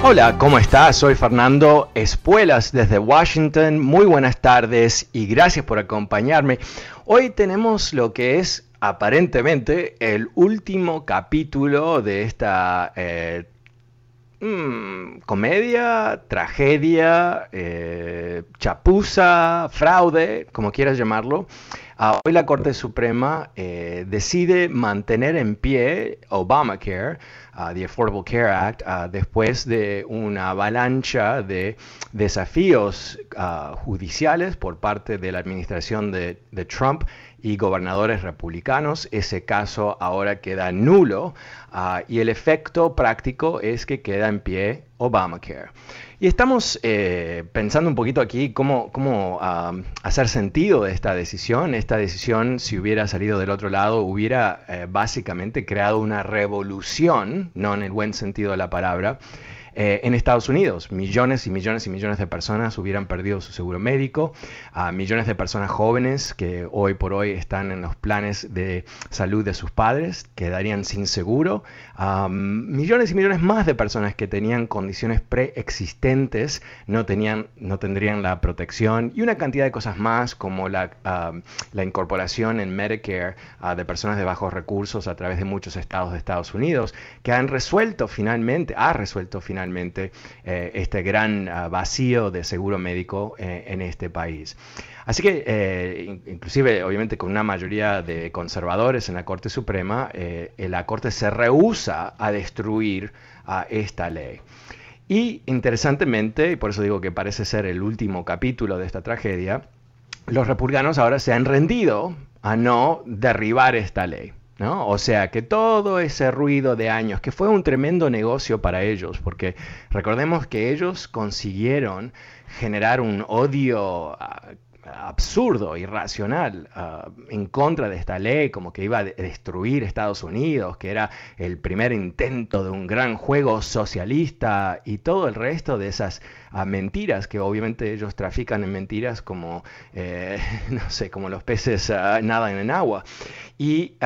Hola, ¿cómo estás? Soy Fernando Espuelas desde Washington. Muy buenas tardes y gracias por acompañarme. Hoy tenemos lo que es aparentemente el último capítulo de esta eh, mm, comedia, tragedia, eh, chapuza, fraude, como quieras llamarlo. Ah, hoy la Corte Suprema eh, decide mantener en pie Obamacare Uh, the Affordable Care Act, uh, después de una avalancha de desafíos uh, judiciales por parte de la administración de, de, Trump y gobernadores republicanos. Ese caso ahora queda nulo y el efecto práctico es que queda en pie Obamacare. Y estamos eh, pensando un poquito aquí cómo, cómo uh, hacer sentido de esta decisión. Esta decisión, si hubiera salido del otro lado, hubiera eh, básicamente creado una revolución, no en el buen sentido de la palabra, eh, en Estados Unidos, millones y millones y millones de personas hubieran perdido su seguro médico, a millones de personas jóvenes que hoy por hoy están en los planes de salud de sus padres quedarían sin seguro, millones y millones más de personas que tenían condiciones preexistentes no, tenían, no tendrían la protección y una cantidad de cosas más como la, la incorporación en Medicare de personas de bajos recursos a través de muchos estados de Estados Unidos que han resuelto finalmente, ha resuelto finalmente eh, este gran ah, vacío de seguro médico eh, en este país. Así que, eh, inclusive, obviamente, con una mayoría de conservadores en la Corte Suprema, la Corte se rehúsa a destruir a esta ley. Y interesantemente, y por eso digo que parece ser el último capítulo de esta tragedia, los republicanos ahora se han rendido a no derribar esta ley. O sea, que todo ese ruido de años, que fue un tremendo negocio para ellos, porque recordemos que ellos consiguieron generar un odio ah, absurdo, irracional, uh, en contra de esta ley, como que iba a destruir Estados Unidos, que era el primer intento de un gran juego socialista y todo el resto de esas uh, mentiras, que obviamente ellos trafican en mentiras como, eh, no sé, como los peces uh, nadan en agua. Y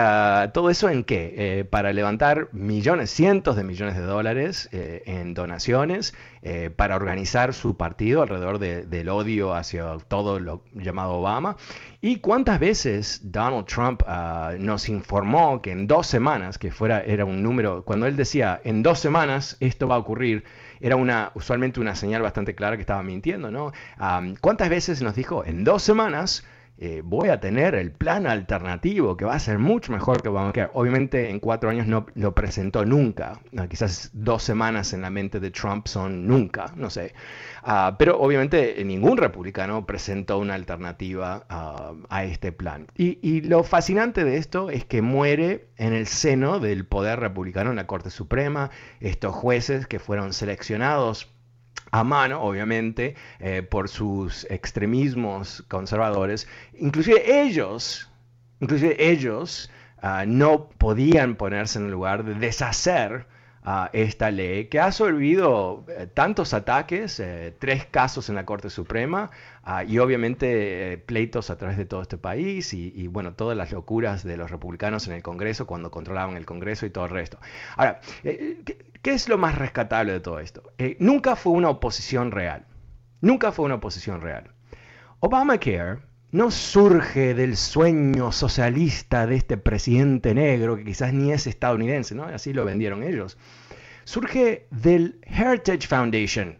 todo eso en qué? Eh, para levantar millones, cientos de millones de dólares eh, en donaciones eh, para organizar su partido alrededor del odio hacia todo lo llamado Obama. ¿Y cuántas veces Donald Trump ah, nos informó que en dos semanas, que fuera, era un número, cuando él decía, en dos semanas esto va a ocurrir, era una, usualmente una señal bastante clara que estaba mintiendo, ¿no? Ah, ¿Cuántas veces nos dijo, en dos semanas eh, voy a tener el plan alternativo que va a ser mucho mejor que Obamacare. Obviamente en cuatro años no lo presentó nunca. quizás dos semanas en la mente de Trump son nunca, no sé. Ah, pero obviamente ningún republicano presentó una alternativa ah, a este plan. Y, lo fascinante de esto es que muere en el seno del poder republicano en la Corte Suprema. Estos jueces que fueron seleccionados a mano, obviamente, eh, por sus extremismos conservadores. Inclusive ellos, inclusive ellos uh, no podían ponerse en el lugar de deshacer uh, esta ley que ha sobrevivido eh, tantos ataques, eh, tres casos en la Corte Suprema uh, y obviamente pleitos a través de todo este país y, y, bueno, todas las locuras de los republicanos en el Congreso cuando controlaban el Congreso y todo el resto. Ahora, ¿Qué es lo más rescatable de todo esto? Eh, nunca fue una oposición real. Nunca fue una oposición real. Obamacare no surge del sueño socialista de este presidente negro que quizás ni es estadounidense, ¿no? Así lo vendieron ellos. Surge del Heritage Foundation.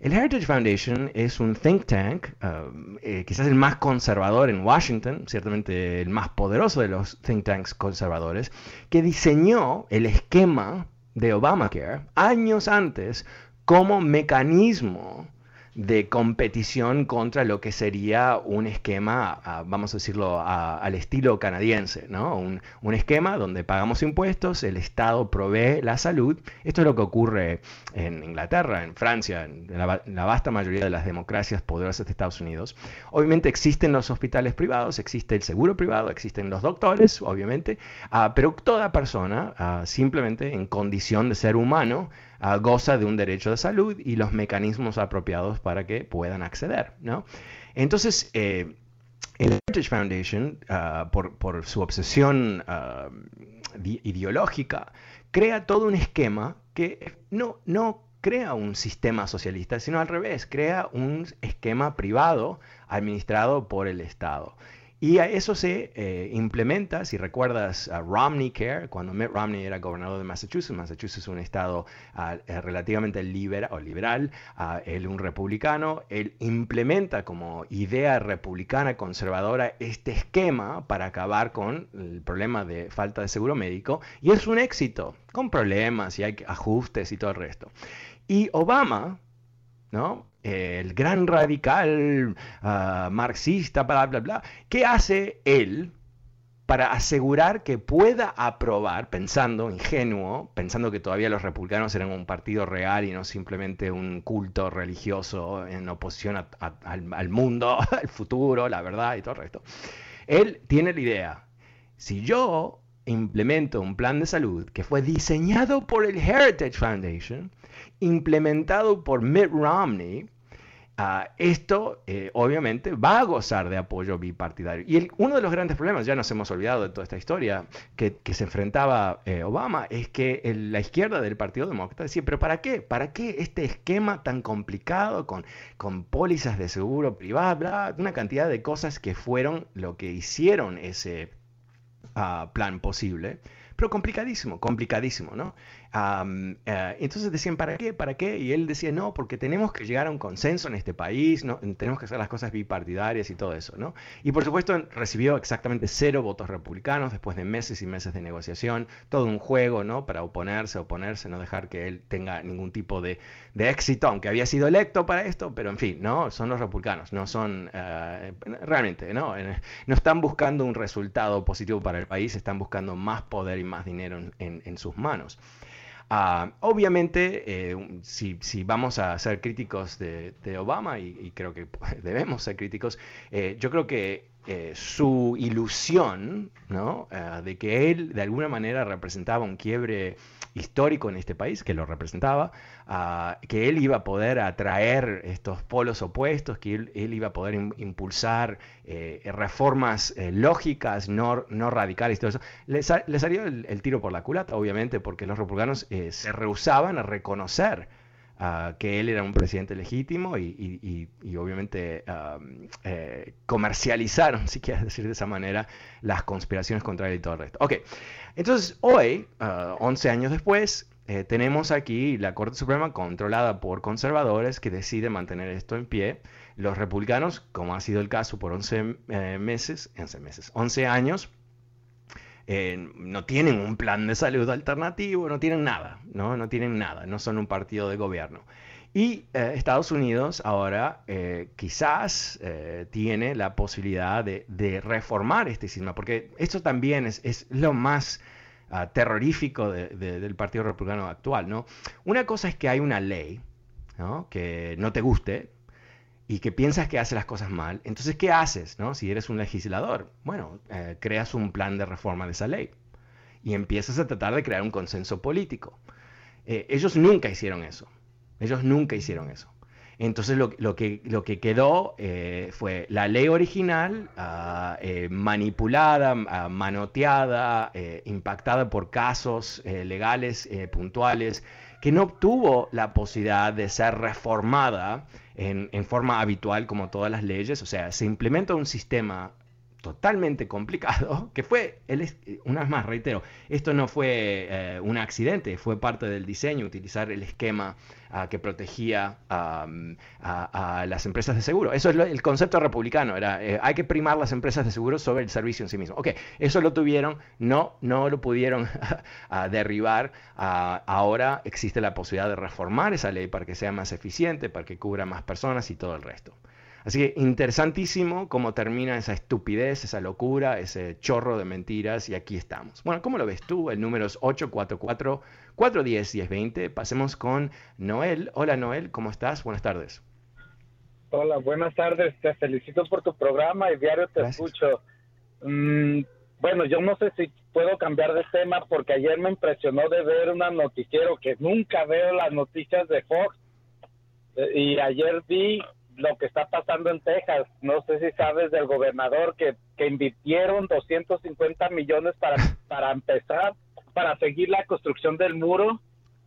El Heritage Foundation es un think tank, um, eh, quizás el más conservador en Washington, ciertamente el más poderoso de los think tanks conservadores, que diseñó el esquema de Obamacare años antes como mecanismo de competición contra lo que sería un esquema, vamos a decirlo, al estilo canadiense, ¿no? Un, esquema donde pagamos impuestos, el Estado provee la salud. Esto es lo que ocurre en Inglaterra, en Francia, en la, vasta mayoría de las democracias poderosas de Estados Unidos. Obviamente existen los hospitales privados, existe el seguro privado, existen los doctores, obviamente, ah, pero toda persona, ah, simplemente en condición de ser humano, goza de un derecho de salud y los mecanismos apropiados para que puedan acceder. ¿no? Entonces, eh, el Heritage Foundation, ah, por, por, su obsesión ah, ideológica, crea todo un esquema que no, no crea un sistema socialista, sino al revés, crea un esquema privado administrado por el Estado. Y a eso se eh, implementa, si recuerdas a Romney Care, cuando Mitt Romney era gobernador de Massachusetts, Massachusetts es un estado eh, relativamente liberal, o liberal uh, él un republicano, él implementa como idea republicana conservadora este esquema para acabar con el problema de falta de seguro médico, y es un éxito, con problemas y hay ajustes y todo el resto. Y Obama, ¿no? El gran radical ah, marxista, bla, bla, bla. ¿Qué hace él para asegurar que pueda aprobar, pensando ingenuo, pensando que todavía los republicanos eran un partido real y no simplemente un culto religioso en oposición al, al, mundo, al futuro, la verdad y todo el resto? Él tiene la idea, si yo implemento un plan de salud que fue diseñado por el Heritage Foundation, implementado por Mitt Romney, ah, esto eh, obviamente va a gozar de apoyo bipartidario. Y uno de los grandes problemas, ya nos hemos olvidado de toda esta historia, que, se enfrentaba eh, Obama, es que la izquierda del Partido Demócrata decía, pero ¿para qué? ¿Para qué este esquema tan complicado con, con pólizas de seguro privado, una cantidad de cosas que fueron lo que hicieron ese plan posible? pero complicadísimo, complicadísimo, ¿no? Eh, entonces decían, ¿para qué? ¿Para qué? Y él decía, no, porque tenemos que llegar a un consenso en este país, tenemos que hacer las cosas bipartidarias y todo eso, ¿no? Y por supuesto recibió exactamente cero votos republicanos después de meses y meses de negociación, todo un juego, ¿no? Para oponerse, oponerse, no dejar que él tenga ningún tipo de, éxito, aunque había sido electo para esto, pero en fin, ¿no? Son los republicanos, no son, eh, realmente, ¿no? No están buscando un resultado positivo para el país, están buscando más poder y más dinero en sus manos. Ah, obviamente, eh, si, vamos a ser críticos de, Obama, y, creo que debemos ser críticos, eh, yo creo que eh, su ilusión ¿no? de que él de alguna manera representaba un quiebre histórico en este país, que lo representaba, que él iba a poder atraer estos polos opuestos, que él, iba a poder impulsar eh, reformas eh, lógicas, no, no, radicales, todo eso. Le, salió el, tiro por la culata, obviamente, porque los republicanos eh, se rehusaban a reconocer que él era un presidente legítimo y, obviamente comercializaron, si quieres decir de esa manera, las conspiraciones contra él y todo el resto. Ok, entonces hoy, 11 años después, eh, tenemos aquí la Corte Suprema controlada por conservadores que decide mantener esto en pie. Los republicanos, como ha sido el caso por 11 eh, meses, 11 meses, 11 años, eh, no tienen un plan de salud alternativo, no tienen nada, no, no tienen nada, no son un partido de gobierno. Y Estados Unidos ahora quizás tiene la posibilidad de, reformar este sistema, porque esto también es, es lo más terrorífico del Partido Republicano actual. ¿no? Una cosa es que hay una ley que no te guste y que piensas que hace las cosas mal. Entonces, ¿qué haces no? si eres un legislador? Bueno, eh, creas un plan de reforma de esa ley y empiezas a tratar de crear un consenso político. Eh, ellos nunca hicieron eso. Ellos nunca hicieron eso. Entonces lo, que, lo que quedó eh, fue la ley original ah, manipulada, ah, manoteada, impactada por casos legales puntuales, que no obtuvo la posibilidad de ser reformada en, en, forma habitual como todas las leyes. O sea, se implementa un sistema totalmente complicado, que fue, una vez más reitero, esto no fue eh, un accidente, fue parte del diseño, utilizar el esquema ah, que protegía a, las empresas de seguro. Eso es el concepto republicano, era eh, hay que primar las empresas de seguro sobre el servicio en sí mismo. Ok, eso lo tuvieron, no, no lo pudieron derribar, ah, ahora existe la posibilidad de reformar esa ley para que sea más eficiente, para que cubra más personas y todo el resto. Así que interesantísimo cómo termina esa estupidez, esa locura, ese chorro de mentiras y aquí estamos. Bueno, ¿cómo lo ves tú? El número es 844-410-1020. Pasemos con Noel. Hola Noel, ¿cómo estás? Buenas tardes. Hola, buenas tardes. Te felicito por tu programa y diario te escucho. Mm, bueno, yo no sé si puedo cambiar de tema porque ayer me impresionó de ver un noticiero que nunca veo las noticias de Fox. Eh, y ayer vi lo que está pasando en Texas. No sé si sabes del gobernador que, que invirtieron 250 millones para, para empezar, para seguir la construcción del muro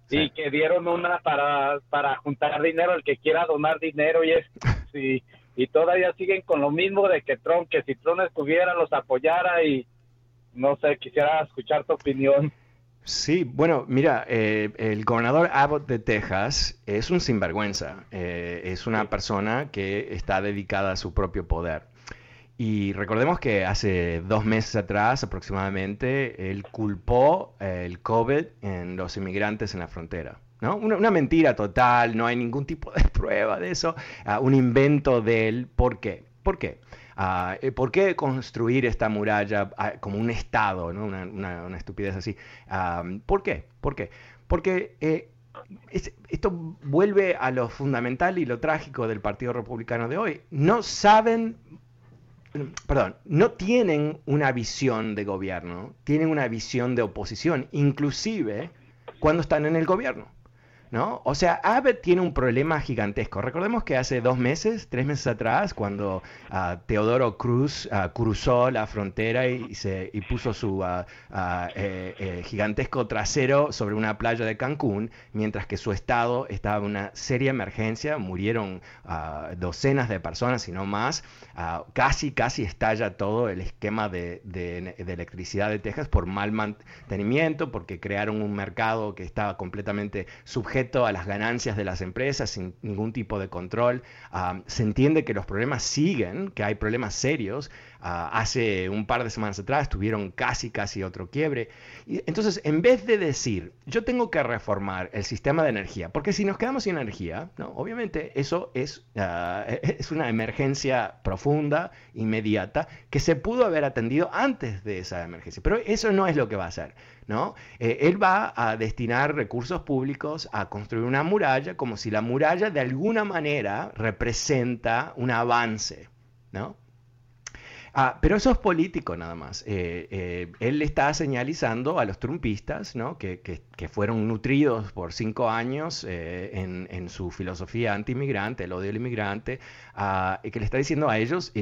y que dieron una para, para juntar dinero, el que quiera donar dinero y es, sí, y todavía siguen con lo mismo de que Trump, que si Trump estuviera los apoyara y no sé, quisiera escuchar tu opinión. Sí, bueno, mira, eh, el gobernador Abbott de Texas es un sinvergüenza, eh, es una persona que está dedicada a su propio poder. Y recordemos que hace dos meses atrás aproximadamente él culpó eh, el COVID en los inmigrantes en la frontera. ¿no? Una, mentira total, no hay ningún tipo de prueba de eso, ah, un invento de él. ¿Por qué? ¿Por qué? Eh, ¿Por qué construir esta muralla ah, como un Estado, ¿no? una, estupidez así? ¿Por qué? ¿Por qué? Porque eh, esto vuelve a lo fundamental y lo trágico del Partido Republicano de hoy. No saben perdón, no tienen una visión de gobierno, tienen una visión de oposición, inclusive cuando están en el gobierno. ¿No? O sea, Abbott tiene un problema gigantesco. Recordemos que hace dos meses, tres meses atrás, cuando uh, Teodoro Cruz uh, cruzó la frontera y, se, y puso su uh, gigantesco trasero sobre una playa de Cancún, mientras que su estado estaba en una seria emergencia, murieron docenas de personas, si no más, casi, casi estalla todo el esquema de, de, de electricidad de Texas por mal mantenimiento, porque crearon un mercado que estaba completamente sujeto a las ganancias de las empresas sin ningún tipo de control. Ah, se entiende que los problemas siguen, que hay problemas serios. Ah, hace un par de semanas atrás tuvieron casi, casi otro quiebre. Y, entonces, en vez de decir, yo tengo que reformar el sistema de energía, porque si nos quedamos sin energía, ¿no? obviamente eso es, ah, es una emergencia profunda, inmediata, que se pudo haber atendido antes de esa emergencia. Pero eso no es lo que va a hacer. ¿no? Eh, él va a destinar recursos públicos a construir una muralla como si la muralla de alguna manera representa un avance, ¿no? Ah, pero eso es político nada más. Eh, eh, él está señalizando a los trumpistas, ¿no? que, que, fueron nutridos por cinco años eh, en, en, su filosofía anti-inmigrante, el odio al inmigrante, ah, que le está diciendo a ellos,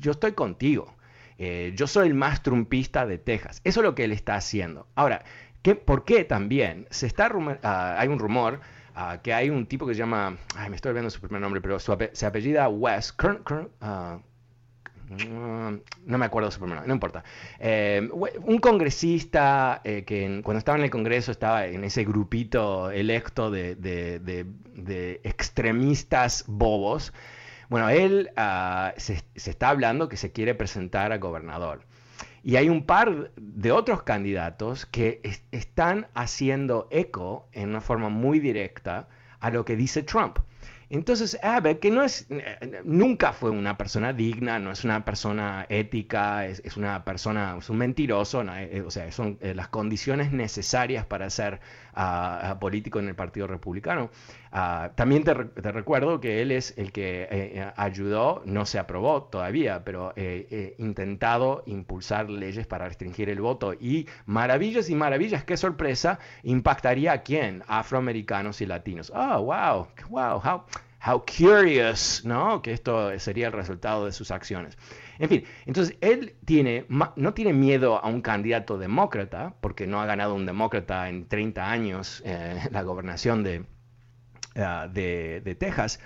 yo estoy contigo. yo soy el más trumpista de Texas. Eso es lo que él está haciendo. Ahora, ¿qué, ¿por qué también? Se está ah, hay un rumor que hay un tipo que se llama, ay, me estoy olvidando su primer nombre, pero su se apellida West, Mm, no me acuerdo su nombre, no importa. Eh, un congresista eh, que cuando estaba en el Congreso estaba en ese grupito electo de, extremistas bobos. Bueno, él ah, se, está hablando que se quiere presentar a gobernador. Y hay un par de otros candidatos que están haciendo eco en una forma muy directa a lo que dice Trump. Entonces Abbott, que no es, nunca fue una persona digna, no es una persona ética, es, una persona, es un mentiroso, eh, o sea, son eh, las condiciones necesarias para ser ah, político en el Partido Republicano. Ah, también te, recuerdo que él es el que eh, ayudó, no se aprobó todavía, pero intentado impulsar leyes para restringir el voto y maravillas y maravillas, qué sorpresa, impactaría a quién, afroamericanos y latinos. Oh, wow, wow, how how curious, ¿no? Que esto sería el resultado de sus acciones. En fin, entonces él tiene, no tiene miedo a un candidato demócrata, porque no ha ganado un demócrata en 30 años eh, la gobernación de, ah, de, Texas.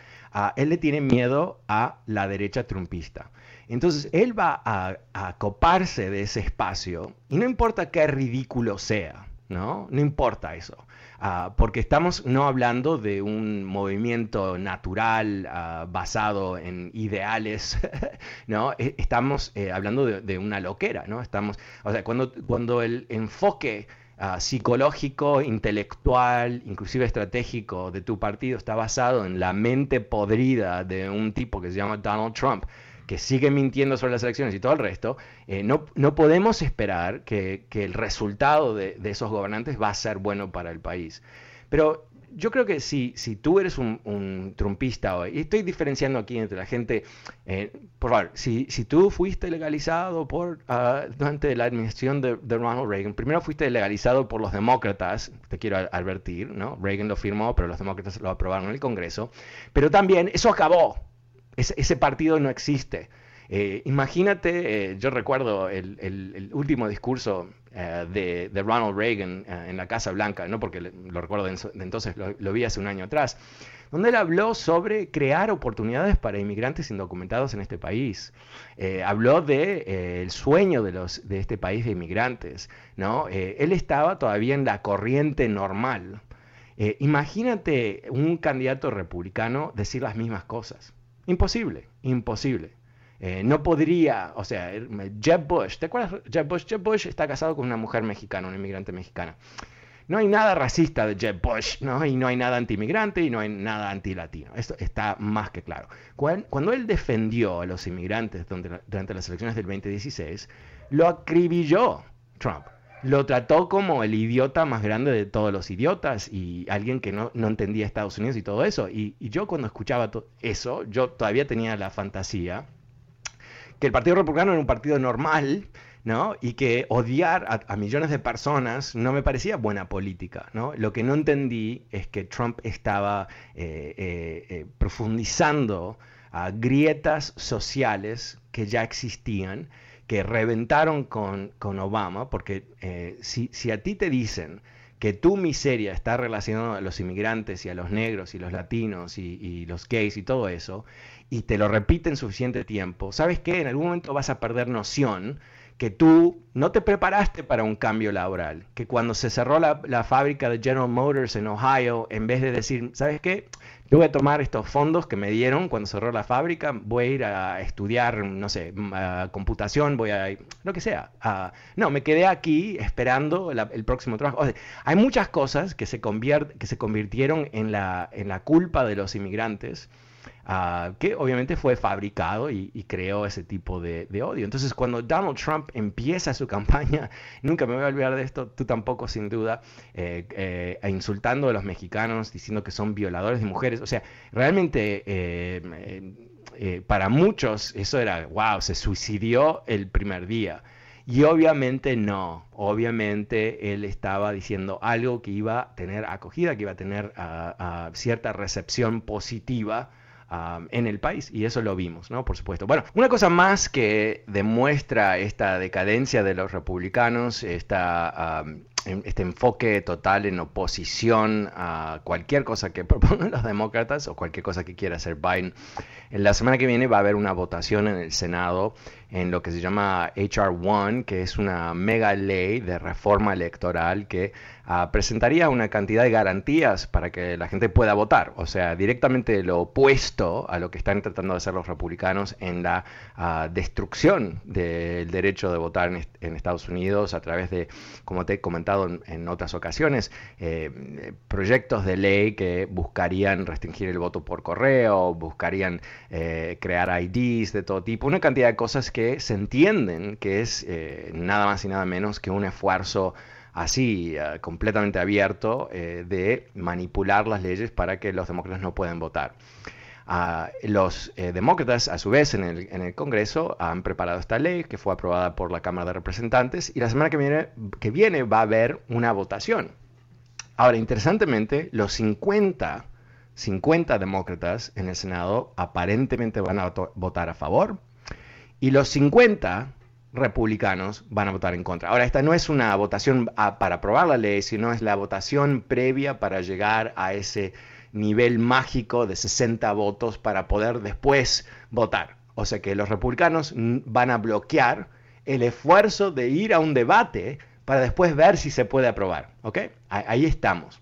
Él le tiene miedo a la derecha trumpista. Entonces él va a, a coparse de ese espacio y no importa qué ridículo sea, ¿no? No importa eso. Ah, porque estamos no hablando de un movimiento natural ah, basado en ideales, ¿no? E, estamos eh, hablando de, una loquera, ¿no? Estamos, o sea, cuando, cuando el enfoque ah, psicológico, intelectual, inclusive estratégico de tu partido está basado en la mente podrida de un tipo que se llama Donald Trump, que sigue mintiendo sobre las elecciones y todo el resto, eh, no, no, podemos esperar que, el resultado de, esos gobernantes va a ser bueno para el país. Pero yo creo que si, si tú eres un, trumpista hoy, y estoy diferenciando aquí entre la gente, eh, por favor, si, si, tú fuiste legalizado por, ah, durante la administración de, de, Ronald Reagan, primero fuiste legalizado por los demócratas, te quiero advertir, ¿no? Reagan lo firmó, pero los demócratas lo aprobaron en el Congreso, pero también eso acabó ese, partido no existe. Eh, imagínate, yo recuerdo el, último discurso de, Ronald Reagan en la Casa Blanca, no porque lo recuerdo de, entonces, lo, vi hace un año atrás, donde él habló sobre crear oportunidades para inmigrantes indocumentados en este país. habló de el sueño de, los, de este país de inmigrantes, ¿no? él estaba todavía en la corriente normal, eh, imagínate un candidato republicano decir las mismas cosas. Imposible, imposible. Eh, no podría, o sea, Jeb Bush, ¿te acuerdas? Jeb Bush, Jeb Bush está casado con una mujer mexicana, una inmigrante mexicana. No hay nada racista de Jeb Bush, ¿no? Y no hay nada anti-inmigrante y no hay nada anti-latino. Esto está más que claro. Cuando, él defendió a los inmigrantes durante las elecciones del 2016, lo acribilló Trump lo trató como el idiota más grande de todos los idiotas y alguien que no, entendía Estados Unidos y todo eso. Y, yo cuando escuchaba eso, yo todavía tenía la fantasía que el Partido Republicano era un partido normal, ¿no? Y que odiar a, millones de personas no me parecía buena política, ¿no? Lo que no entendí es que Trump estaba eh, eh, eh, profundizando a grietas sociales que ya existían que reventaron con, Obama, porque eh, si, a ti te dicen que tu miseria está relacionada a los inmigrantes y a los negros y los latinos y, los gays y todo eso, y te lo repiten suficiente tiempo, ¿sabes qué? En algún momento vas a perder noción que tú no te preparaste para un cambio laboral, que cuando se cerró la, la, fábrica de General Motors en Ohio, en vez de decir, ¿sabes qué? Yo voy a tomar estos fondos que me dieron cuando cerró la fábrica, voy a ir a estudiar, no sé, computación, voy a, lo que sea. no, me quedé aquí esperando el próximo trabajo. hay muchas cosas que se, que se convirtieron en la, en la culpa de los inmigrantes Ah, que obviamente fue fabricado y, creó ese tipo de, odio. Entonces, cuando Donald Trump empieza su campaña, nunca me voy a olvidar de esto, tú tampoco sin duda, eh, eh, insultando a los mexicanos, diciendo que son violadores de mujeres. O sea, realmente eh, para muchos eso era, wow, se suicidió el primer día. Y obviamente no, obviamente él estaba diciendo algo que iba a tener acogida, que iba a tener ah, ah, cierta recepción positiva en el país y eso lo vimos, ¿no? Por supuesto. Bueno, una cosa más que demuestra esta decadencia de los republicanos, esta, este enfoque total en oposición a cualquier cosa que propongan los demócratas o cualquier cosa que quiera hacer Biden. En la semana que viene va a haber una votación en el Senado en lo que se llama HR 1, que es una mega ley de reforma electoral que Ah, presentaría una cantidad de garantías para que la gente pueda votar, o sea, directamente lo opuesto a lo que están tratando de hacer los republicanos en la ah, destrucción del derecho de votar en, Estados Unidos a través de, como te he comentado en, otras ocasiones, eh, proyectos de ley que buscarían restringir el voto por correo, buscarían eh, crear IDs de todo tipo, una cantidad de cosas que se entienden que es eh, nada más y nada menos que un esfuerzo así eh, completamente abierto eh, de manipular las leyes para que los demócratas no puedan votar. Ah, los eh, demócratas, a su vez, en el, Congreso han preparado esta ley que fue aprobada por la Cámara de Representantes y la semana que viene, va a haber una votación. Ahora, interesantemente, los 50, 50 demócratas en el Senado aparentemente van a votar a favor y los 50 republicanos van a votar en contra. Ahora, esta no es una votación ah, para aprobar la ley, sino es la votación previa para llegar a ese nivel mágico de 60 votos para poder después votar. O sea que los republicanos van a bloquear el esfuerzo de ir a un debate para después ver si se puede aprobar. ¿Ok? Ahí estamos.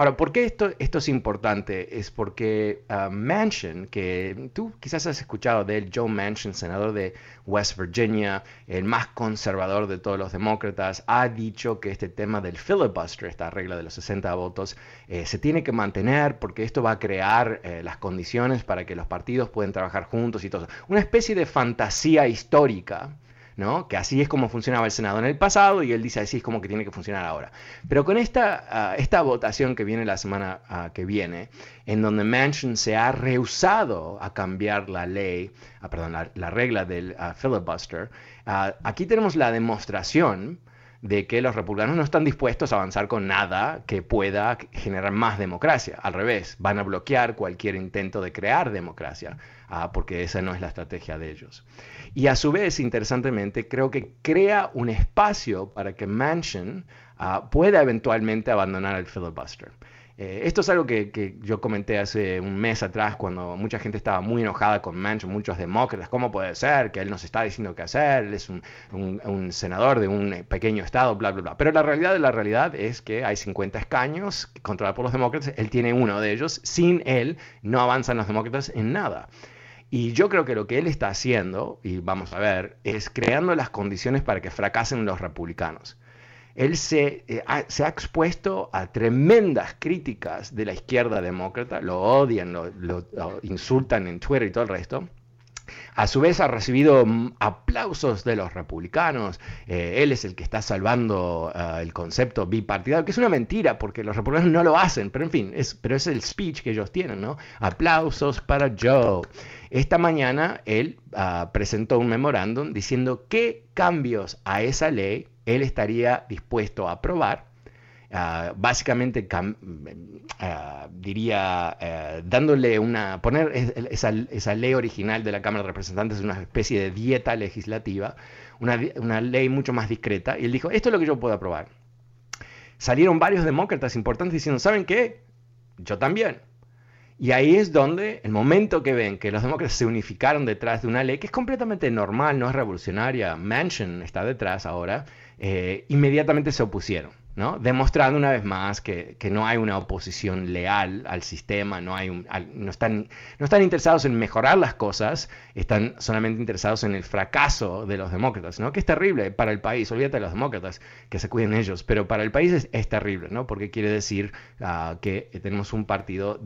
Ahora, ¿por qué esto, esto es importante? Es porque uh, Manchin, que tú quizás has escuchado de él, Joe Manchin, senador de West Virginia, el más conservador de todos los demócratas, ha dicho que este tema del filibuster, esta regla de los 60 votos, eh, se tiene que mantener porque esto va a crear eh, las condiciones para que los partidos puedan trabajar juntos y todo. Una especie de fantasía histórica que así es como funcionaba el Senado en el pasado y él dice así es como que tiene que funcionar ahora. Pero con esta, ah, esta votación que viene la semana ah, que viene, en donde Manchin se ha rehusado a cambiar la ley, ah, perdón, la, regla del filibuster, aquí tenemos la demostración de que los republicanos no están dispuestos a avanzar con nada que pueda generar más democracia. Al revés, van a bloquear cualquier intento de crear democracia, ah, porque esa no es la estrategia de ellos. Y a su vez, interesantemente, creo que crea un espacio para que Manchin ah, pueda eventualmente abandonar el filibuster. Eh, esto es algo que, yo comenté hace un mes atrás cuando mucha gente estaba muy enojada con Manchin, muchos demócratas, ¿cómo puede ser que él nos está diciendo qué hacer? Él es un, senador de un pequeño estado, bla, bla, bla. Pero la realidad de la realidad es que hay 50 escaños controlados por los demócratas, él tiene uno de ellos, sin él no avanzan los demócratas en nada. Y yo creo que lo que él está haciendo, y vamos a ver, es creando las condiciones para que fracasen los republicanos él se, eh, ha, se, ha, expuesto a tremendas críticas de la izquierda demócrata, lo odian, lo, insultan en Twitter y todo el resto. A su vez ha recibido mm, aplausos de los republicanos. Eh, él es el que está salvando eh, el concepto bipartidario, que es una mentira porque los republicanos no lo hacen, pero en fin, es, pero es el speech que ellos tienen, ¿no? Aplausos para Joe. Esta mañana él ah, presentó un memorándum diciendo qué cambios a esa ley él estaría dispuesto a aprobar, ah, básicamente ah, diría eh, dándole una, poner esa, ley original de la Cámara de Representantes una especie de dieta legislativa, una, una ley mucho más discreta, y él dijo, esto es lo que yo puedo aprobar. Salieron varios demócratas importantes diciendo, ¿saben qué? Yo también. Y ahí es donde, el momento que ven que los demócratas se unificaron detrás de una ley que es completamente normal, no es revolucionaria, Manchin está detrás ahora, eh, inmediatamente se opusieron. Demostrando una vez más que, no hay una oposición leal al sistema, no, hay no, están, no están interesados en mejorar las cosas, están solamente interesados en el fracaso de los demócratas, ¿no? que es terrible para el país, olvídate de los demócratas, que se cuiden ellos, pero para el país es, terrible, ¿no? porque quiere decir ah, que tenemos un partido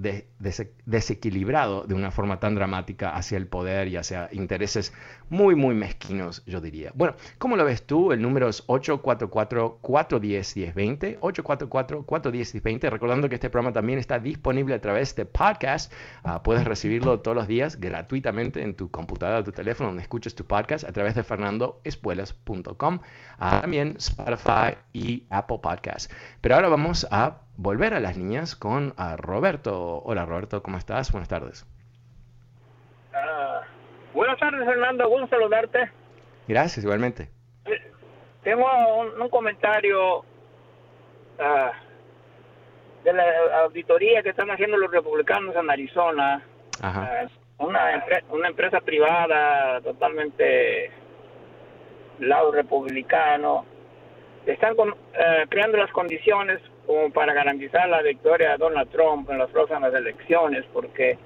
desequilibrado de una forma tan dramática hacia el poder y hacia intereses muy, muy mezquinos, yo diría. Bueno, ¿cómo lo ves tú? El número es 844-410-1020. 844-410-20. Recordando que este programa también está disponible a través de podcast. Ah, puedes recibirlo todos los días gratuitamente en tu computadora tu teléfono donde escuches tu podcast a través de fernandoespuelas.com. Ah, también Spotify y Apple Podcast. Pero ahora vamos a volver a las niñas con ah, Roberto. Hola Roberto, ¿cómo estás? Buenas tardes. Buenas tardes Fernando, gusto saludarte. Gracias, igualmente. Eh, tengo un comentario Ah, de la auditoría que están haciendo los republicanos en Arizona, ah, una, una empresa privada totalmente lado republicano, están eh, creando las condiciones como para garantizar la victoria de Donald Trump en las próximas elecciones, porque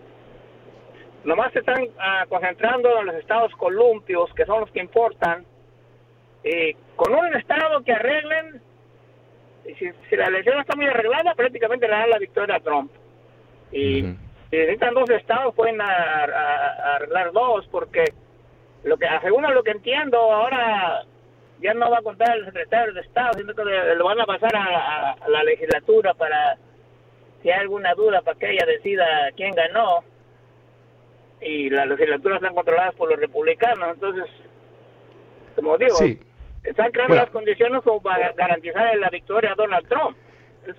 nomás se están ah, concentrando en los estados columpios, que son los que importan, y con un estado que arreglen si, la elección está muy arreglada, prácticamente le dan la victoria a Trump. Y si necesitan dos estados, pueden arreglar dos, porque lo que, según lo que entiendo, ahora ya no va a contar el secretario de Estado, sino que lo van a pasar a, la legislatura para, si hay alguna duda, para que ella decida quién ganó. Y las legislaturas están controladas por los republicanos, entonces, como digo, sí están creando las condiciones como para garantizar la victoria a Donald Trump.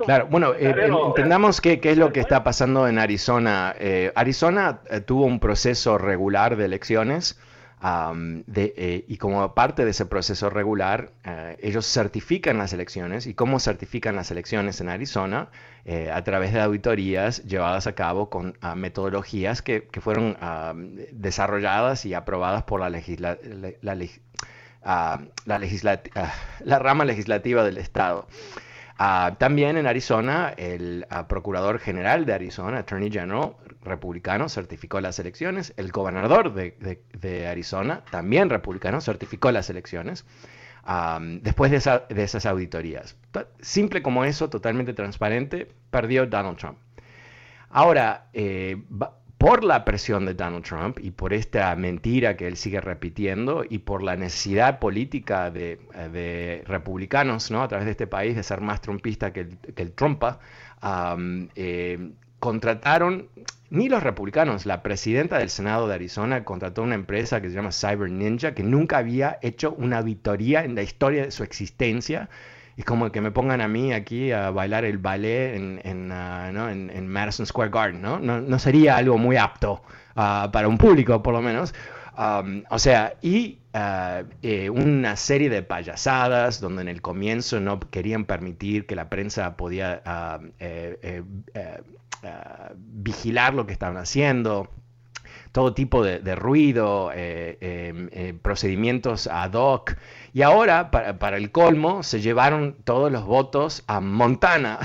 claro, bueno, eh, entendamos qué, qué, es lo que está pasando en Arizona. Eh, Arizona eh, tuvo un proceso regular de elecciones de, y como parte de ese proceso regular, ellos certifican las elecciones. ¿Y cómo certifican las elecciones en Arizona? a través de auditorías llevadas a cabo con ah, metodologías que, que fueron desarrolladas y aprobadas por la, legislación la, la, la rama legislativa del Estado. También en Arizona, el Procurador General de Arizona, Attorney General republicano, certificó las elecciones. El gobernador de, Arizona, también republicano, certificó las elecciones. después de, de, esas auditorías. Simple como eso, totalmente transparente, perdió Donald Trump. Ahora, eh, por la presión de Donald Trump y por esta mentira que él sigue repitiendo y por la necesidad política de, eh, republicanos ¿no? a través de este país de ser más trumpista que el, que el Trumpa, eh, contrataron ni los republicanos. La presidenta del Senado de Arizona contrató una empresa que se llama Cyber Ninja, que nunca había hecho una auditoría en la historia de su existencia. Es como que me pongan a mí aquí a bailar el ballet en, en, ah, Madison Square Garden, ¿no? No, sería algo muy apto ah, para un público, por lo menos. Um, o sea, y uh, eh, una serie de payasadas donde en el comienzo no querían permitir que la prensa podía uh, eh, eh, uh, vigilar lo que estaban haciendo todo tipo de, ruido, eh, em, eh, procedimientos ad hoc. Y ahora, para, el colmo, se llevaron todos los votos a Montana.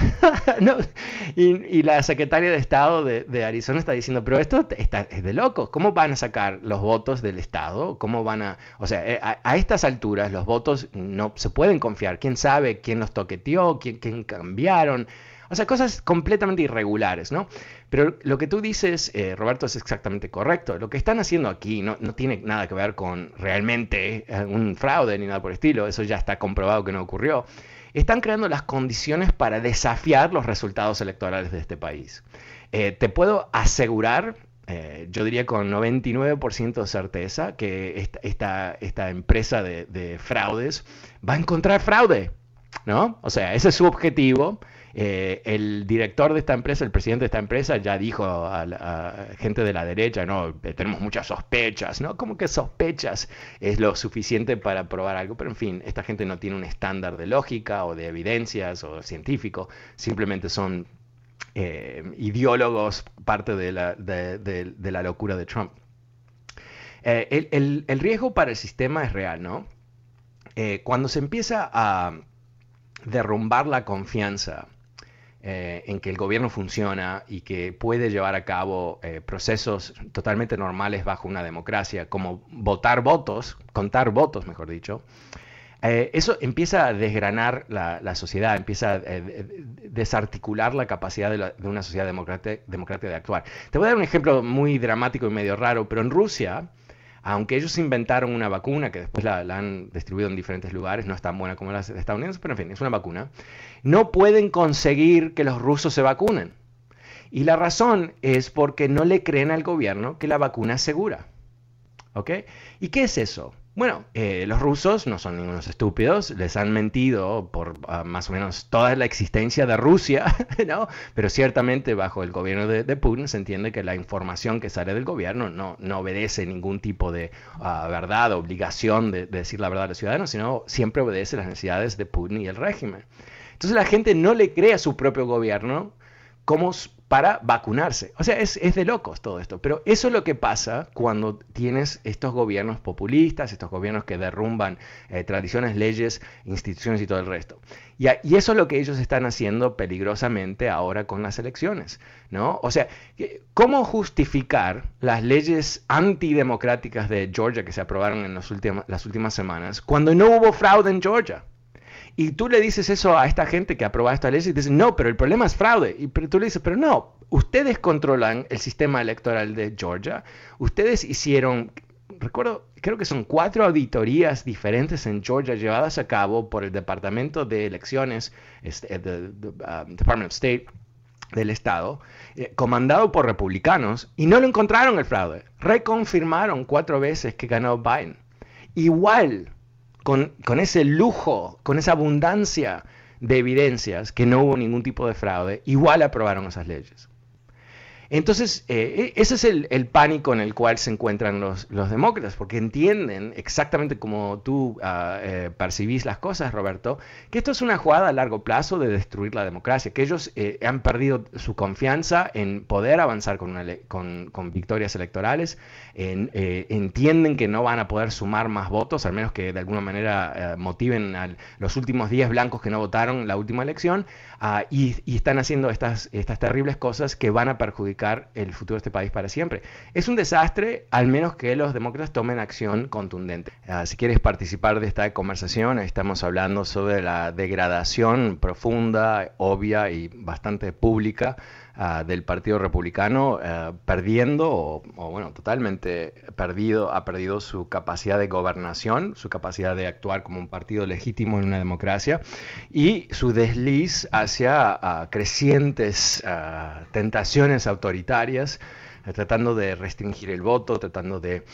y, la secretaria de Estado de, Arizona está diciendo, pero esto está, es de locos. ¿Cómo van a sacar los votos del Estado? ¿Cómo van a...? O sea, eh, a, estas alturas los votos no se pueden confiar. ¿Quién sabe quién los toqueteó? ¿Quién, quién cambiaron? O sea, cosas completamente irregulares, ¿no? Pero lo que tú dices, eh, Roberto, es exactamente correcto. Lo que están haciendo aquí no, tiene nada que ver con realmente eh, un fraude ni nada por el estilo. Eso ya está comprobado que no ocurrió. Están creando las condiciones para desafiar los resultados electorales de este país. Eh, te puedo asegurar, yo diría con 99% de certeza, que esta, esta, empresa de, de fraudes va a encontrar fraude. ¿No? O sea, ese es su objetivo eh, el director de esta empresa, el presidente de esta empresa, ya dijo a, gente de la derecha, no, eh, tenemos muchas sospechas, ¿no? Como que sospechas es lo suficiente para probar algo, pero en fin, esta gente no tiene un estándar de lógica o de evidencias o científico, simplemente son eh, ideólogos, parte de la, de, la, locura de Trump. el, riesgo para el sistema es real, ¿no? cuando se empieza a derrumbar la confianza eh, en que el gobierno funciona y que puede llevar a cabo eh, procesos totalmente normales bajo una democracia, como votar votos, contar votos, mejor dicho, eh, eso empieza a desgranar la, sociedad, empieza a desarticular la capacidad de, una sociedad democrática de actuar. Te voy a dar un ejemplo muy dramático y medio raro, pero en Rusia, aunque ellos inventaron una vacuna que después la, han distribuido en diferentes lugares, no es tan buena como la de Estados Unidos, pero en fin, es una vacuna, no pueden conseguir que los rusos se vacunen. Y la razón es porque no le creen al gobierno que la vacuna es segura. ¿Ok? ¿Y qué es eso? Bueno, eh, los rusos no son ningunos estúpidos, les han mentido por ah, más o menos toda la existencia de Rusia, ¿no? Pero ciertamente bajo el gobierno de, Putin se entiende que la información que sale del gobierno no, no obedece ningún tipo de uh, verdad, obligación de, de, decir la verdad a los ciudadanos, sino siempre obedece las necesidades de Putin y el régimen. Entonces la gente no le cree a su propio gobierno como para vacunarse. O sea, es, de locos todo esto. Pero eso es lo que pasa cuando tienes estos gobiernos populistas, estos gobiernos que derrumban eh, tradiciones, leyes, instituciones y todo el resto. Y, eso es lo que ellos están haciendo peligrosamente ahora con las elecciones. ¿no? O sea, ¿cómo justificar las leyes antidemocráticas de Georgia que se aprobaron en las últimas semanas cuando no hubo fraude en Georgia? Y tú le dices eso a esta gente que aprueba esta ley y dices, no, pero el problema es fraude. Y tú le dices, pero no, ustedes controlan el sistema electoral de Georgia. Ustedes hicieron, recuerdo, creo que son cuatro auditorías diferentes en Georgia llevadas a cabo por el Departamento de Elecciones, este, um, Department of State del Estado, eh, comandado por republicanos, y no lo encontraron el fraude. Reconfirmaron cuatro veces que ganó Biden. Igual con, ese lujo, con esa abundancia de evidencias que no hubo ningún tipo de fraude, igual aprobaron esas leyes. Entonces, eh, e, ese es el, pánico en el cual se encuentran los, demócratas, porque entienden exactamente como tú eh, percibís las cosas, Roberto, que esto es una jugada a largo plazo de destruir la democracia, que ellos eh, han perdido su confianza en poder avanzar con, con, victorias electorales, entienden que no van a poder sumar más votos, al menos que de alguna manera motiven a los últimos 10 blancos que no votaron la última elección, ah, y, están haciendo estas terribles cosas que van a perjudicar el futuro de este país para siempre. Es un desastre, al menos que los demócratas tomen acción contundente. Ah, si quieres participar de esta conversación, estamos hablando sobre la degradación profunda, obvia y bastante pública ah, del Partido Republicano eh, perdiendo, o, bueno, totalmente perdido, ha perdido su capacidad de gobernación, su capacidad de actuar como un partido legítimo en una democracia y su desliz hacia ah, crecientes ah, tentaciones autoritarias, eh, tratando de restringir el voto, tratando de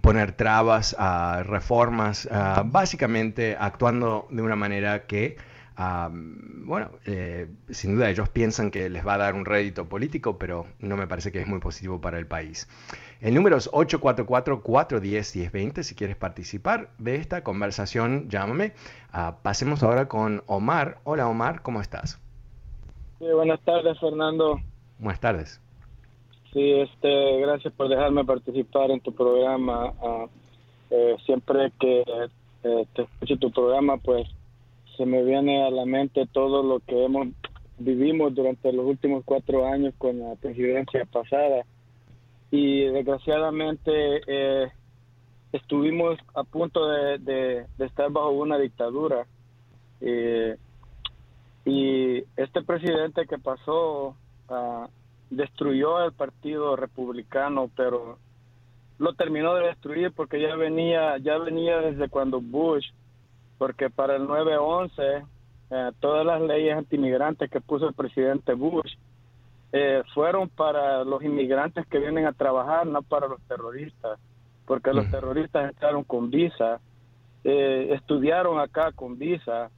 poner trabas a reformas, básicamente actuando de una manera que bueno, eh, sin duda ellos piensan que les va a dar un rédito político, pero no me parece que es muy positivo para el país. El número es 844-410-1020. Si quieres participar de esta conversación, llámame. Ah, pasemos ahora con Omar. Hola Omar, ¿cómo estás? Sí, buenas tardes, Fernando. Buenas tardes. Sí, este, gracias por dejarme participar en tu programa. Ah, eh, siempre que eh, te escucho tu programa, pues se me viene a la mente todo lo que hemos vivimos durante los últimos cuatro años con la presidencia pasada. Y desgraciadamente eh, estuvimos a punto de, estar bajo una dictadura. Eh, y este presidente que pasó uh, destruyó el partido republicano pero lo terminó de destruir porque ya venía ya venía desde cuando Bush porque para el 9-11 eh, todas las leyes antimigrantes que puso el presidente Bush eh, fueron para los inmigrantes que vienen a trabajar, no para los terroristas, porque los terroristas entraron con visa, eh, estudiaron acá con visa,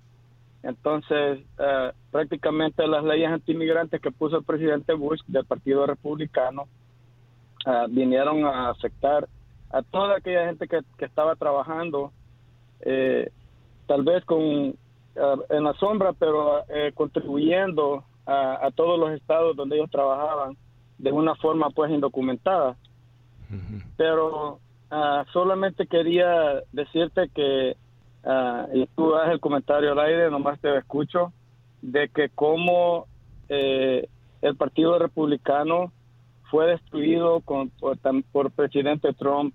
entonces prácticamente las leyes antimigrantes que puso el presidente Bush del Partido Republicano vinieron a afectar a toda aquella gente que, que estaba trabajando eh, tal vez con ah, en la sombra, pero eh, contribuyendo a, todos los estados donde ellos trabajaban de una forma pues indocumentada. Pero ah, solamente quería decirte que, uh, y tú das el comentario al aire, nomás te escucho, de que como eh, el Partido Republicano fue destruido con, por, por presidente Trump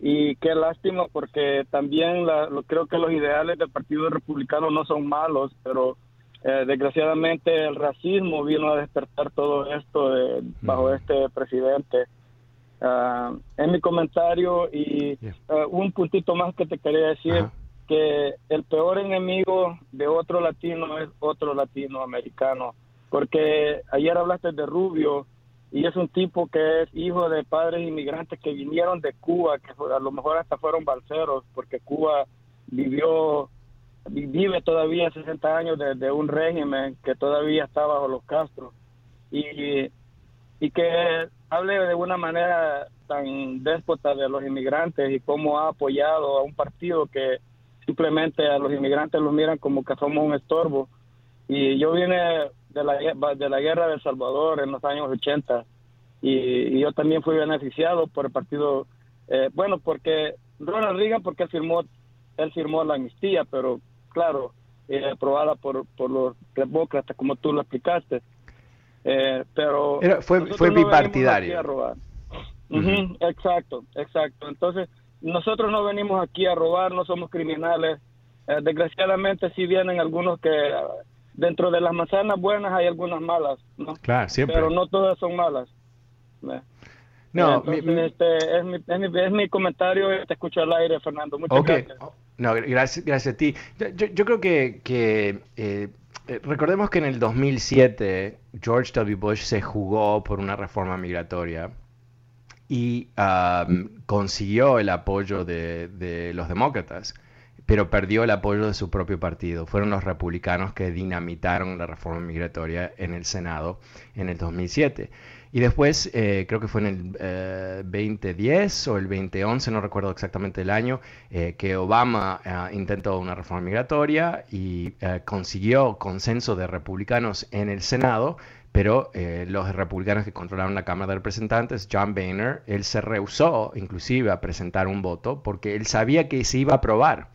y qué lástima porque también lo, creo que los ideales del Partido Republicano no son malos, pero eh, desgraciadamente el racismo vino a despertar todo esto bajo este presidente. Uh, en mi comentario y uh, un puntito más que te quería decir, que el peor enemigo de otro latino es otro latinoamericano, porque ayer hablaste de Rubio, y es un tipo que es hijo de padres inmigrantes que vinieron de Cuba, que a lo mejor hasta fueron balseros, porque Cuba vivió, vive todavía 60 años de, un régimen que todavía está bajo los Castro. Y, y que hable de una manera tan déspota de los inmigrantes y cómo ha apoyado a un partido que simplemente a los inmigrantes los miran como que somos un estorbo. Y yo vine de la, de la guerra de El Salvador en los años 80 y, yo también fui beneficiado por el partido, eh, bueno, porque Ronald Reagan, porque él firmó, él firmó la amnistía, pero claro, eh, aprobada por, por los demócratas, como tú lo explicaste. Eh, pero fue fue bipartidario. exacto, exacto. Entonces, nosotros no venimos aquí a robar, no somos criminales. desgraciadamente, sí vienen algunos que dentro de las manzanas buenas hay algunas malas, ¿no? Claro, siempre. Pero no todas son malas. No, este, es, mi, es, mi, comentario, te escucho al aire, Fernando. Muchas gracias. No, gracias, gracias a ti. Yo, yo creo que, que eh, eh, recordemos que en el 2007 George W. Bush se jugó por una reforma migratoria y consiguió el apoyo de, de los demócratas pero perdió el apoyo de su propio partido. Fueron los republicanos que dinamitaron la reforma migratoria en el Senado en el 2007. Y después, eh, creo que fue en el 2010 eh, o el 2011, no recuerdo exactamente el año, eh, que Obama intentó una reforma migratoria y consiguió consenso de republicanos en el Senado, pero los republicanos que controlaron la Cámara de Representantes, John Boehner, él se rehusó inclusive a presentar un voto porque él sabía que se iba a aprobar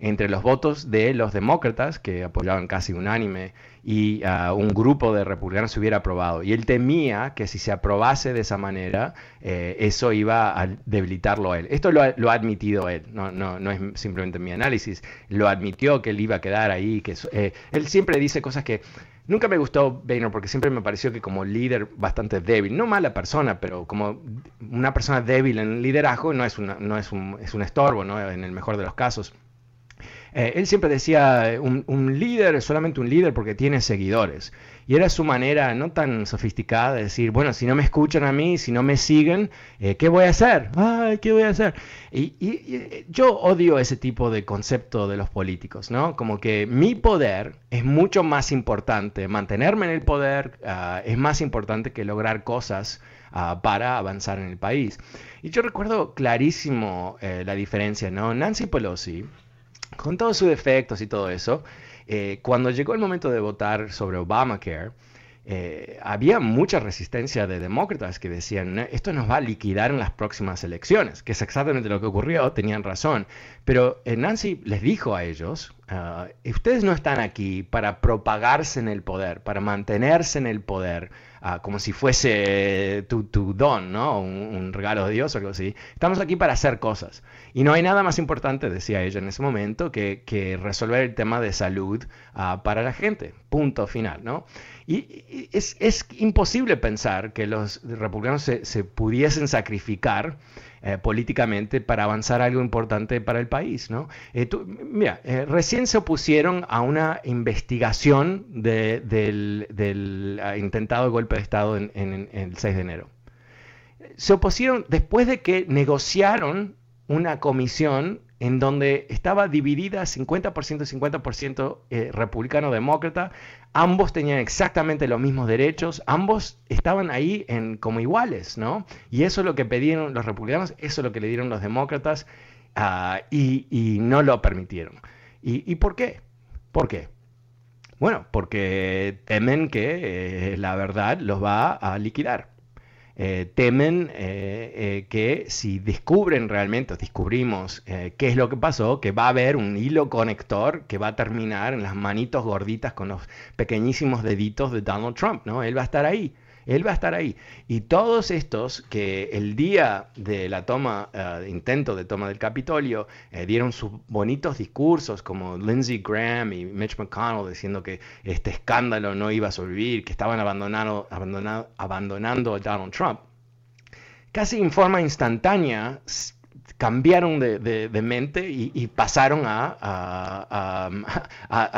entre los votos de los demócratas, que apoyaban casi unánime, y ah, un grupo de republicanos se hubiera aprobado. Y él temía que si se aprobase de esa manera, eh, eso iba a debilitarlo a él. Esto lo ha, admitido él, no, no, no, es simplemente mi análisis, lo admitió que él iba a quedar ahí, que eh, él siempre dice cosas que Nunca me gustó Boehner porque siempre me pareció que como líder bastante débil, no mala persona, pero como una persona débil en liderazgo no es, una, no es, un, es un estorbo, ¿no? en el mejor de los casos. Eh, él siempre decía, un, un, líder es solamente un líder porque tiene seguidores. Y era su manera no tan sofisticada de decir, bueno, si no me escuchan a mí, si no me siguen, eh, ¿qué voy a hacer? Ay, ¿qué voy a hacer? Y, yo odio ese tipo de concepto de los políticos, ¿no? Como que mi poder es mucho más importante, mantenerme en el poder uh, es más importante que lograr cosas uh, para avanzar en el país. Y yo recuerdo clarísimo eh, la diferencia, ¿no? Nancy Pelosi, con todos sus defectos y todo eso, eh, cuando llegó el momento de votar sobre Obamacare, eh, había mucha resistencia de demócratas que decían, esto nos va a liquidar en las próximas elecciones, que es exactamente lo que ocurrió, tenían razón. Pero eh, Nancy les dijo a ellos, ah, ustedes no están aquí para propagarse en el poder, para mantenerse en el poder, ah, como si fuese tu, don, ¿no? Un, regalo de Dios o algo así. Estamos aquí para hacer cosas. Y no hay nada más importante, decía ella en ese momento, que, resolver el tema de salud ah, para la gente. Punto final, ¿no? Y, es, imposible pensar que los republicanos se, pudiesen sacrificar eh, políticamente para avanzar algo importante para el país, ¿no? Eh, mira, eh, recién se opusieron a una investigación del, ah, intentado golpe de Estado en el 6 de enero. Se opusieron después de que negociaron una comisión en donde estaba dividida 50% 50% eh, republicano-demócrata, ambos tenían exactamente los mismos derechos, ambos estaban ahí como iguales, ¿no? Y eso es lo que pedían los republicanos, eso es lo que le dieron los demócratas ah, y, no lo permitieron. ¿Y, por qué? ¿Por qué? Bueno, porque temen que eh, la verdad los va a liquidar. Eh, temen eh, eh, que si descubren realmente, descubrimos qué es lo que pasó, que va a haber un hilo conector que va a terminar en las manitos gorditas con los pequeñísimos deditos de Donald Trump, ¿no? Él va a estar ahí. Él va a estar ahí. Y todos estos que el día de la toma, uh, intento de toma del Capitolio, eh, dieron sus bonitos discursos, como Lindsey Graham y Mitch McConnell, diciendo que este escándalo no iba a sobrevivir, que estaban abandonando, abandonando, abandonando a Donald Trump, casi en forma instantánea cambiaron de, mente y, pasaron a,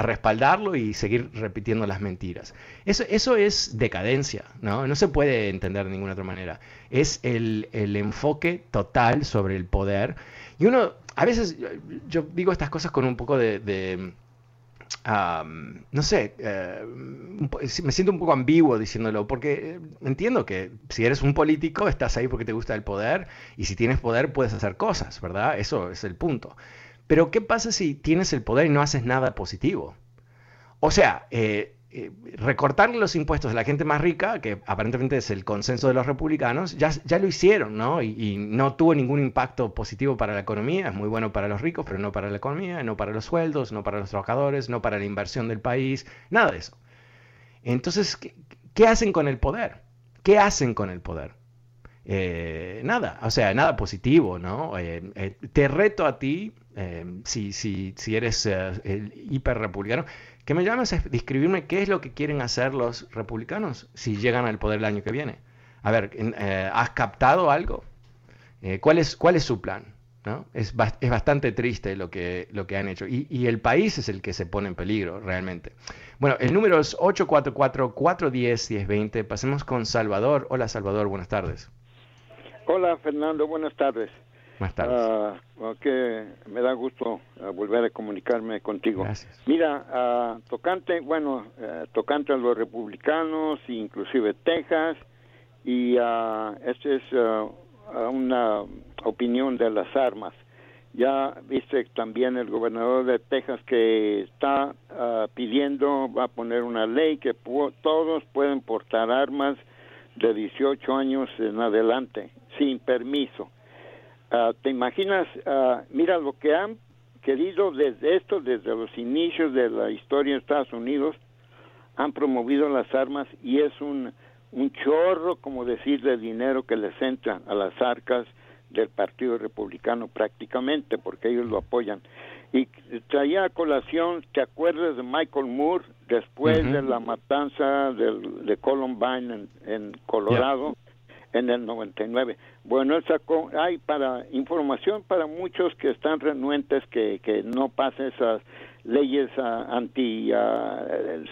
respaldarlo y seguir repitiendo las mentiras. Eso, eso es decadencia, ¿no? No se puede entender de ninguna otra manera. Es el, enfoque total sobre el poder. Y uno, a veces, yo digo estas cosas con un poco de no sé, eh, me siento un poco ambiguo diciéndolo, porque eh, entiendo que si eres un político estás ahí porque te gusta el poder y si tienes poder puedes hacer cosas, ¿verdad? Eso es el punto. Pero ¿qué pasa si tienes el poder y no haces nada positivo? O sea, eh, eh, recortarle los impuestos a la gente más rica, que aparentemente es el consenso de los republicanos, ya, ya lo hicieron, ¿no? Y, no tuvo ningún impacto positivo para la economía, es muy bueno para los ricos, pero no para la economía, no para los sueldos, no para los trabajadores, no para la inversión del país, nada de eso. Entonces, ¿qué, hacen con el poder? ¿Qué hacen con el poder? Eh, nada, o sea, nada positivo, ¿no? Eh, te reto a ti, si, si, si eres el hiper republicano, que me llames a describirme qué es lo que quieren hacer los republicanos si llegan al poder el año que viene. A ver, eh, ¿has captado algo? Eh, ¿cuál, es, ¿Cuál es su plan? ¿No? Es, es, bastante triste lo que, lo que han hecho. Y, y, el país es el que se pone en peligro, realmente. Bueno, el número es 844-410-1020. Pasemos con Salvador. Hola, Salvador, buenas tardes. Hola, Fernando, buenas tardes. Buenas tardes. Uh, que me da gusto ah, volver a comunicarme contigo. Mira, uh, tocante, bueno, uh, tocante a los republicanos, inclusive Texas, y esta es una opinión de las armas. Ya viste también el gobernador de Texas que está pidiendo, va a poner una ley que todos pueden portar armas de 18 años en adelante, sin permiso. Ah, ¿Te imaginas? Uh, mira lo que han querido desde esto, desde los inicios de la historia de Estados Unidos, han promovido las armas y es un, un chorro, como decir, de dinero que les entra a las arcas del Partido Republicano prácticamente, porque ellos lo apoyan. Y traía a colación, ¿te acuerdas de Michael Moore después de la matanza de Columbine en, Colorado? En el 99. Bueno, sacó, hay para información para muchos que están renuentes que, que no pase esas leyes ah, anti ah,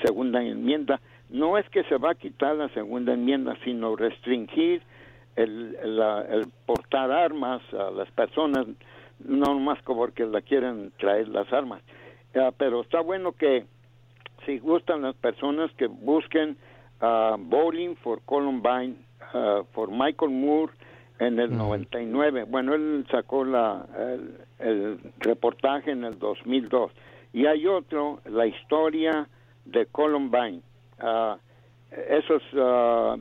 segunda enmienda. No es que se va a quitar la segunda enmienda, sino restringir el, el portar armas a las personas no más porque la quieren traer las armas. pero está bueno que si gustan las personas que busquen uh, Bowling for Columbine, uh, for Michael Moore en el 99. Bueno, él sacó la, el, reportaje en el 2002. Y hay otro, la historia de Columbine. Uh, esos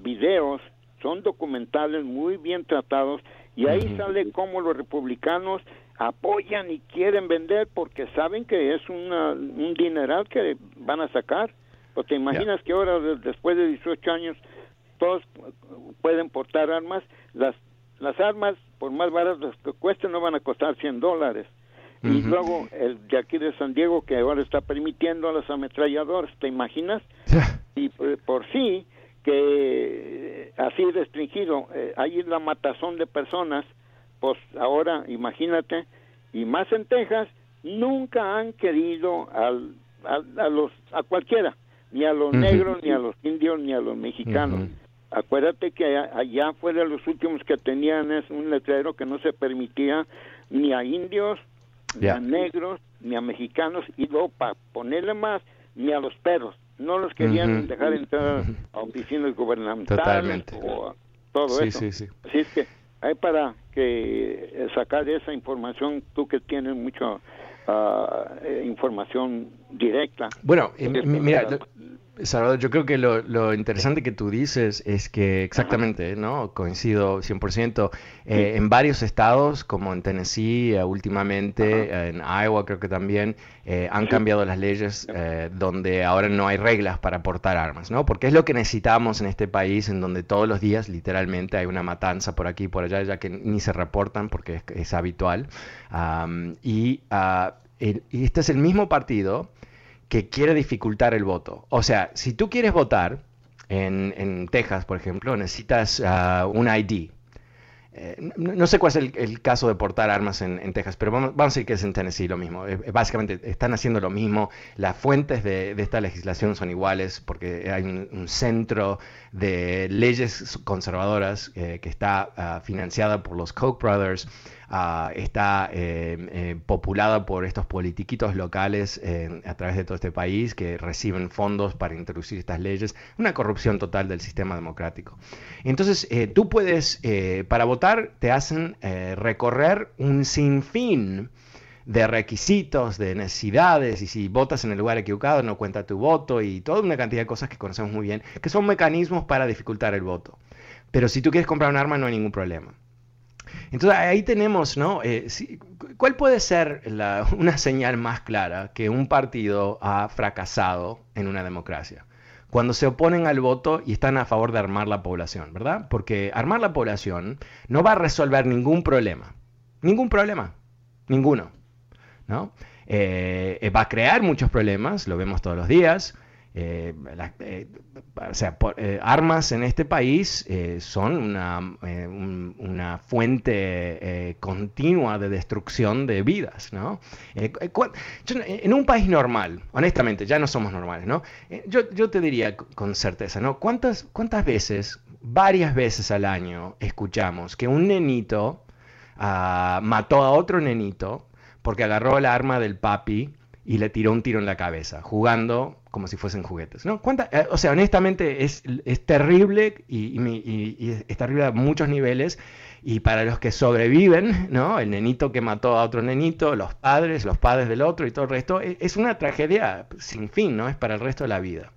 videos son documentales muy bien tratados y ahí sale cómo los republicanos apoyan y quieren vender porque saben que es una, un dineral que van a sacar. ¿O te imaginas que ahora, después de 18 años, todos pueden portar armas? Las, las armas, por más baratas que cuesten, no van a costar 100 dólares. Y luego el de aquí de San Diego, que ahora está permitiendo a los ametralladoras, ¿te imaginas? y por, sí, que así restringido, eh, hay la matazón de personas pues ahora imagínate, y más en Texas, nunca han querido al, a, los, a cualquiera, ni a los negros, ni a los indios, ni a los mexicanos. Acuérdate que allá fue de los últimos que tenían es un letrero que no se permitía ni a indios, ni a negros, ni a mexicanos, y luego para ponerle más, ni a los perros. No los querían dejar entrar a oficinas gubernamentales o todo eso. Sí, sí. Así es que hay para que eh, sacar esa información, tú que tienes mucha ah, eh, información directa. Bueno, eh, mira, Salvador, yo creo que lo, interesante que tú dices es que exactamente, ¿no? Coincido 100%. Eh, en varios estados, como en Tennessee eh, últimamente, en Iowa creo que también, eh, han cambiado las leyes donde ahora no hay reglas para portar armas, ¿no? Porque es lo que necesitamos en este país, en donde todos los días literalmente hay una matanza por aquí y por allá, ya que ni se reportan porque es, habitual. y, uh, y este es el mismo partido que quiere dificultar el voto. O sea, si tú quieres votar en, Texas, por ejemplo, necesitas uh, un ID. Eh, no, sé cuál es el, caso de portar armas en, Texas, pero vamos, a decir que es en Tennessee lo mismo. Eh, básicamente están haciendo lo mismo. Las fuentes de, esta legislación son iguales porque hay un, centro de leyes conservadoras eh, que está uh, financiada por los Koch brothers. Está eh, eh, populada por estos politiquitos locales a través de todo este país que reciben fondos para introducir estas leyes, una corrupción total del sistema democrático. Entonces, eh, tú puedes, para votar, te hacen recorrer un sinfín de requisitos, de necesidades, y si votas en el lugar equivocado no cuenta tu voto y toda una cantidad de cosas que conocemos muy bien, que son mecanismos para dificultar el voto. Pero si tú quieres comprar un arma no hay ningún problema. Entonces ahí tenemos, ¿no? Eh, ¿Cuál puede ser una señal más clara que un partido ha fracasado en una democracia? Cuando se oponen al voto y están a favor de armar la población, ¿verdad? Porque armar la población no va a resolver ningún problema. Ningún problema. Ninguno. ¿no? Eh, va a crear muchos problemas, lo vemos todos los días. Eh, eh, o sea, eh, armas en este país son una, fuente continua de destrucción de vidas, ¿no? en un país normal, honestamente, ya no somos normales, ¿no? Yo, yo, te diría con certeza, ¿no? ¿Cuántas, ¿Cuántas veces, varias veces al año, escuchamos que un nenito ah, mató a otro nenito porque agarró el arma del papi y le tiró un tiro en la cabeza, jugando como si fuesen juguetes. ¿no? Eh, o sea, honestamente es, es terrible y, es terrible a muchos niveles. Y para los que sobreviven, ¿no? el nenito que mató a otro nenito, los padres, los padres del otro y todo el resto, es, es una tragedia sin fin, ¿no? es para el resto de la vida.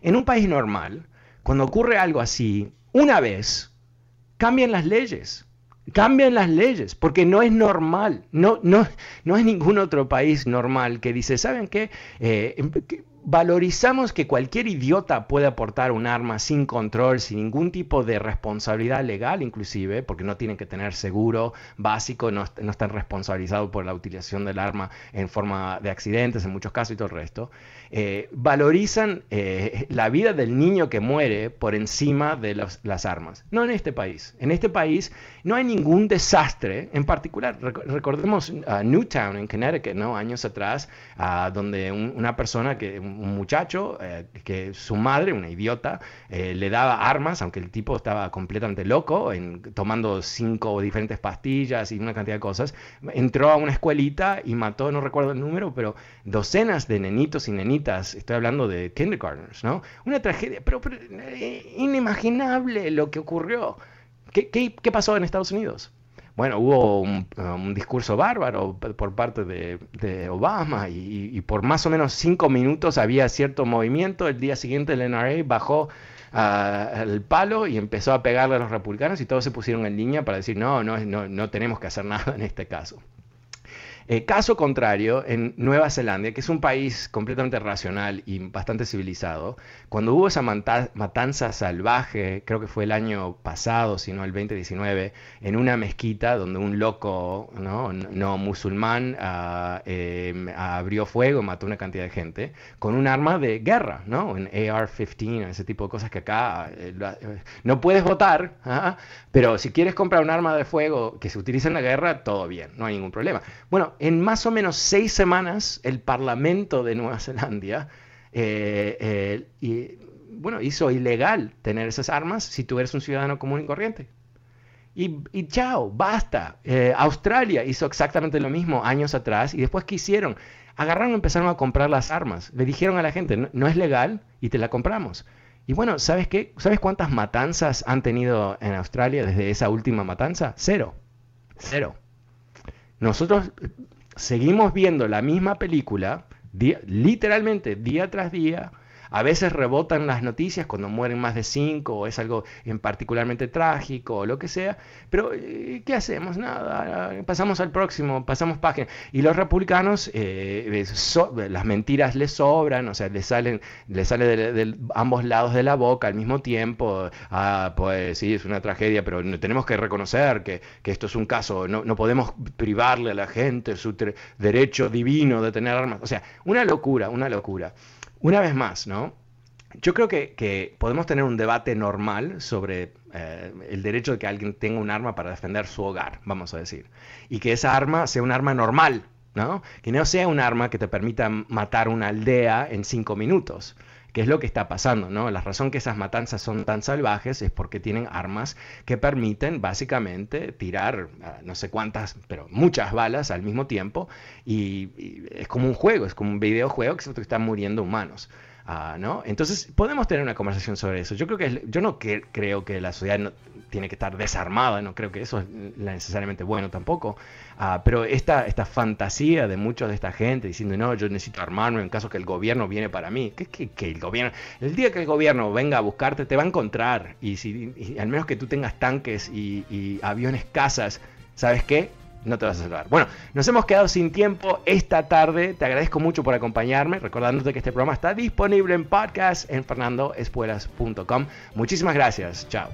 En un país normal, cuando ocurre algo así, una vez, cambian las leyes. Cambian las leyes, porque no es normal, no, no, no es ningún otro país normal que dice, ¿saben qué? Eh, em, valorizamos que cualquier idiota puede aportar un arma sin control, sin ningún tipo de responsabilidad legal inclusive, porque no tienen que tener seguro básico, no, están responsabilizados por la utilización del arma en forma de accidentes en muchos casos y todo el resto. Eh, valorizan eh, la vida del niño que muere por encima de las armas. No en este país. En este país no hay ningún desastre en particular. recordemos a Newtown en Connecticut, ¿no? años atrás, donde una persona, que, un muchacho, eh, que su madre, una idiota, le daba armas, aunque el tipo estaba completamente loco, en, tomando cinco diferentes pastillas y una cantidad de cosas, entró a una escuelita y mató, no recuerdo el número, pero docenas de nenitos y nenitas estoy hablando de kindergartners, ¿no? Una tragedia, pero, eh, inimaginable lo que ocurrió. ¿Qué, ¿Qué, pasó en Estados Unidos? Bueno, hubo un, discurso bárbaro por parte de, Obama y, por más o menos cinco minutos había cierto movimiento. El día siguiente el NRA bajó uh, el palo y empezó a pegarle a los republicanos y todos se pusieron en línea para decir, no, no, no, no tenemos que hacer nada en este caso. Eh, caso contrario, en Nueva Zelanda, que es un país completamente racional y bastante civilizado, cuando hubo esa matanza salvaje, creo que fue el año pasado, si no el 2019, en una mezquita donde un loco no, no musulmán em, abrió fuego, mató una cantidad de gente, con un arma de guerra, ¿no? un AR-15, ese tipo de cosas que acá eh, eh, no puedes votar, ¿ah? pero si quieres comprar un arma de fuego que se utiliza en la guerra, todo bien, no hay ningún problema. Bueno, en más o menos seis semanas, el Parlamento de Nueva Zelanda eh, eh, bueno, hizo ilegal tener esas armas si tú eres un ciudadano común y corriente. Y, chao, basta. Eh, Australia hizo exactamente lo mismo años atrás y después ¿qué hicieron? Agarraron y empezaron a comprar las armas. Le dijeron a la gente, no, no es legal y te la compramos. Y bueno, ¿sabes qué? ¿Sabes cuántas matanzas han tenido en Australia desde esa última matanza? Cero. Cero. Nosotros seguimos viendo la misma película, literalmente día tras día, a veces rebotan las noticias cuando mueren más de cinco o es algo en particularmente trágico o lo que sea, pero eh, ¿qué hacemos? Nada, pasamos al próximo, pasamos página. Y los republicanos, eh, las mentiras les sobran, o sea, les salen, les sale de, ambos lados de la boca al mismo tiempo. Ah, pues sí, es una tragedia, pero tenemos que reconocer que, esto es un caso, no, no podemos privarle a la gente su derecho divino de tener armas. O sea, una locura, una locura. Una vez más, ¿no? Yo creo que, podemos tener un debate normal sobre eh, el derecho de que alguien tenga un arma para defender su hogar, vamos a decir. Y que esa arma sea un arma normal, ¿no? Que no sea un arma que te permita matar una aldea en cinco minutos que es lo que está pasando, ¿no? La razón que esas matanzas son tan salvajes es porque tienen armas que permiten básicamente tirar ah, no sé cuántas, pero muchas balas al mismo tiempo y, es como un juego, es como un videojuego que se están muriendo humanos. Ah, ¿no? Entonces podemos tener una conversación sobre eso. Yo creo que yo no creo que la sociedad tiene que estar desarmada, no creo que eso es necesariamente bueno tampoco. Ah, pero esta, esta fantasía de muchos de esta gente diciendo, no, yo necesito armarme en caso que el gobierno viene para mí. ¿Qué, que el gobierno? El día que el gobierno venga a buscarte, te va a encontrar. Y, si, al menos que tú tengas tanques y, y aviones, casas, ¿sabes qué? No te vas a salvar. Bueno, nos hemos quedado sin tiempo esta tarde. Te agradezco mucho por acompañarme, recordándote que este programa está disponible en podcast en fernandoespuelas.com. Muchísimas gracias. Chao.